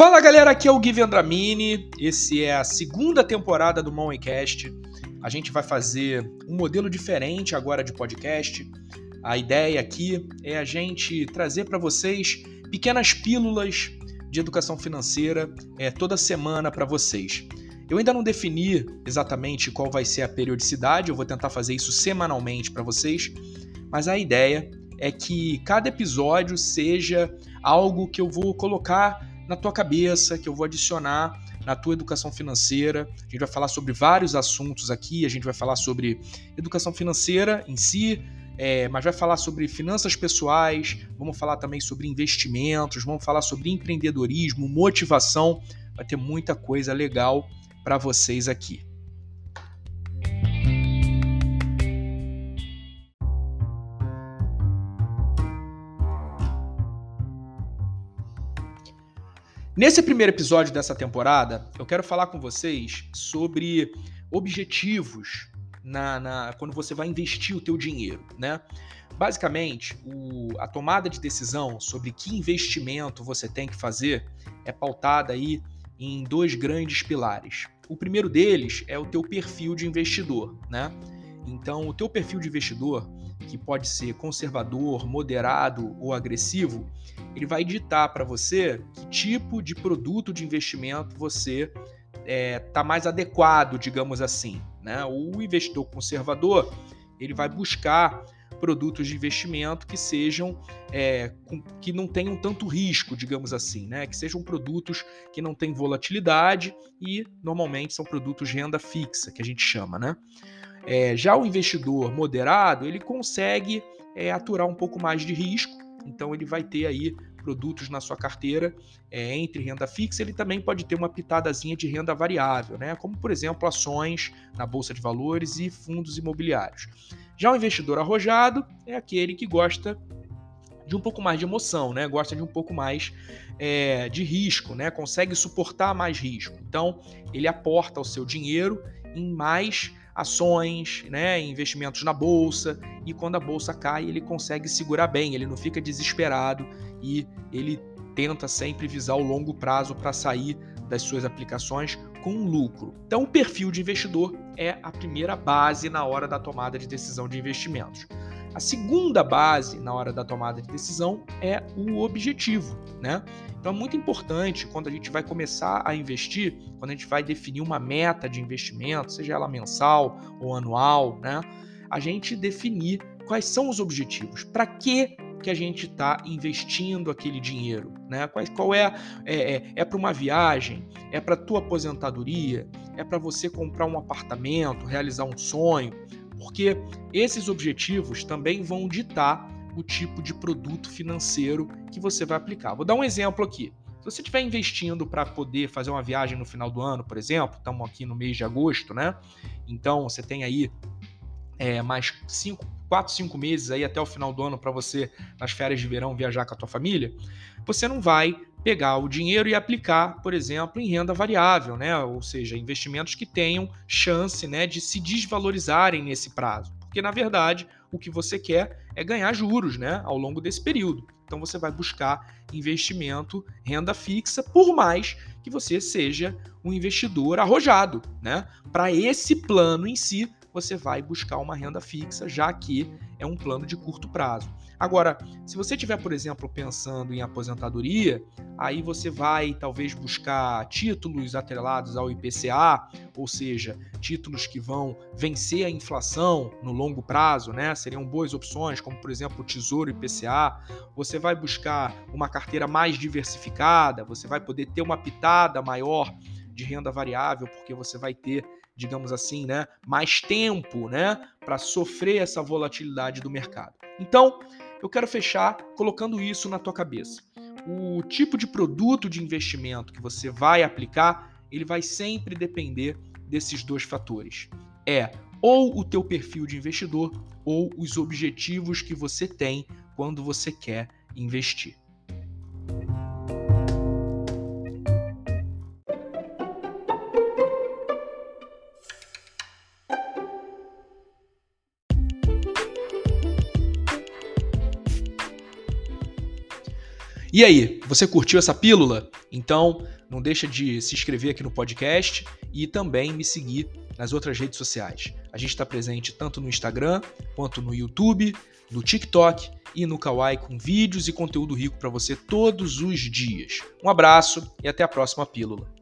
Fala galera, aqui é o Gui Vendramini. Esse é a segunda temporada do Moncast. A gente vai fazer um modelo diferente agora de podcast. A ideia aqui é a gente trazer para vocês pequenas pílulas de educação financeira é, toda semana para vocês. Eu ainda não defini exatamente qual vai ser a periodicidade, eu vou tentar fazer isso semanalmente para vocês, mas a ideia é que cada episódio seja algo que eu vou colocar na tua cabeça, que eu vou adicionar na tua educação financeira. A gente vai falar sobre vários assuntos aqui, a gente vai falar sobre educação financeira em si, é, mas vai falar sobre finanças pessoais, vamos falar também sobre investimentos, vamos falar sobre empreendedorismo, motivação. Vai ter muita coisa legal para vocês aqui. Nesse primeiro episódio dessa temporada, eu quero falar com vocês sobre objetivos na, na, quando você vai investir o teu dinheiro, né? Basicamente, o, a tomada de decisão sobre que investimento você tem que fazer é pautada aí em dois grandes pilares. O primeiro deles é o teu perfil de investidor, né? Então, o teu perfil de investidor, que pode ser conservador, moderado ou agressivo, ele vai ditar para você que tipo de produto de investimento você está é, tá mais adequado, digamos assim. Né? O investidor conservador ele vai buscar produtos de investimento que sejam é, que não tenham tanto risco, digamos assim, né? Que sejam produtos que não têm volatilidade e normalmente são produtos de renda fixa, que a gente chama, né? É, já o investidor moderado ele consegue é, aturar um pouco mais de risco, então ele vai ter aí produtos na sua carteira é, entre renda fixa, ele também pode ter uma pitadazinha de renda variável, né? como por exemplo ações na bolsa de valores e fundos imobiliários. Já o investidor arrojado é aquele que gosta de um pouco mais de emoção, né? Gosta de um pouco mais é, de risco, né? Consegue suportar mais risco. Então ele aporta o seu dinheiro em mais ações, né, investimentos na bolsa, e quando a bolsa cai, ele consegue segurar bem, ele não fica desesperado e ele tenta sempre visar o longo prazo para sair das suas aplicações com lucro. Então, o perfil de investidor é a primeira base na hora da tomada de decisão de investimentos. A segunda base na hora da tomada de decisão é o objetivo, né? Então é muito importante quando a gente vai começar a investir, quando a gente vai definir uma meta de investimento, seja ela mensal ou anual, né? A gente definir quais são os objetivos, para que que a gente está investindo aquele dinheiro, né? Qual, qual é é, é, é para uma viagem, é para tua aposentadoria, é para você comprar um apartamento, realizar um sonho, porque esses objetivos também vão ditar o tipo de produto financeiro que você vai aplicar. Vou dar um exemplo aqui. Se você estiver investindo para poder fazer uma viagem no final do ano, por exemplo, estamos aqui no mês de agosto, né? Então você tem aí é, mais cinco, quatro, cinco meses aí até o final do ano para você, nas férias de verão, viajar com a tua família, você não vai pegar o dinheiro e aplicar, por exemplo, em renda variável, né? Ou seja, investimentos que tenham chance né, de se desvalorizarem nesse prazo. Porque, na verdade, o que você quer é ganhar juros né, ao longo desse período. Então você vai buscar investimento, renda fixa, por mais que você seja um investidor arrojado. Né? Para esse plano em si, você vai buscar uma renda fixa, já que é um plano de curto prazo. Agora, se você estiver, por exemplo, pensando em aposentadoria, aí você vai talvez buscar títulos atrelados ao IPCA, ou seja, títulos que vão vencer a inflação no longo prazo, né? Seriam boas opções, como por exemplo o Tesouro IPCA. Você vai buscar uma carteira mais diversificada, você vai poder ter uma pitada maior de renda variável, porque você vai ter digamos assim, né, mais tempo, né, para sofrer essa volatilidade do mercado. Então, eu quero fechar colocando isso na tua cabeça. O tipo de produto de investimento que você vai aplicar, ele vai sempre depender desses dois fatores. É ou o teu perfil de investidor ou os objetivos que você tem quando você quer investir. E aí, você curtiu essa pílula? Então, não deixa de se inscrever aqui no podcast e também me seguir nas outras redes sociais. A gente está presente tanto no Instagram quanto no YouTube, no TikTok e no Kawaii com vídeos e conteúdo rico para você todos os dias. Um abraço e até a próxima pílula.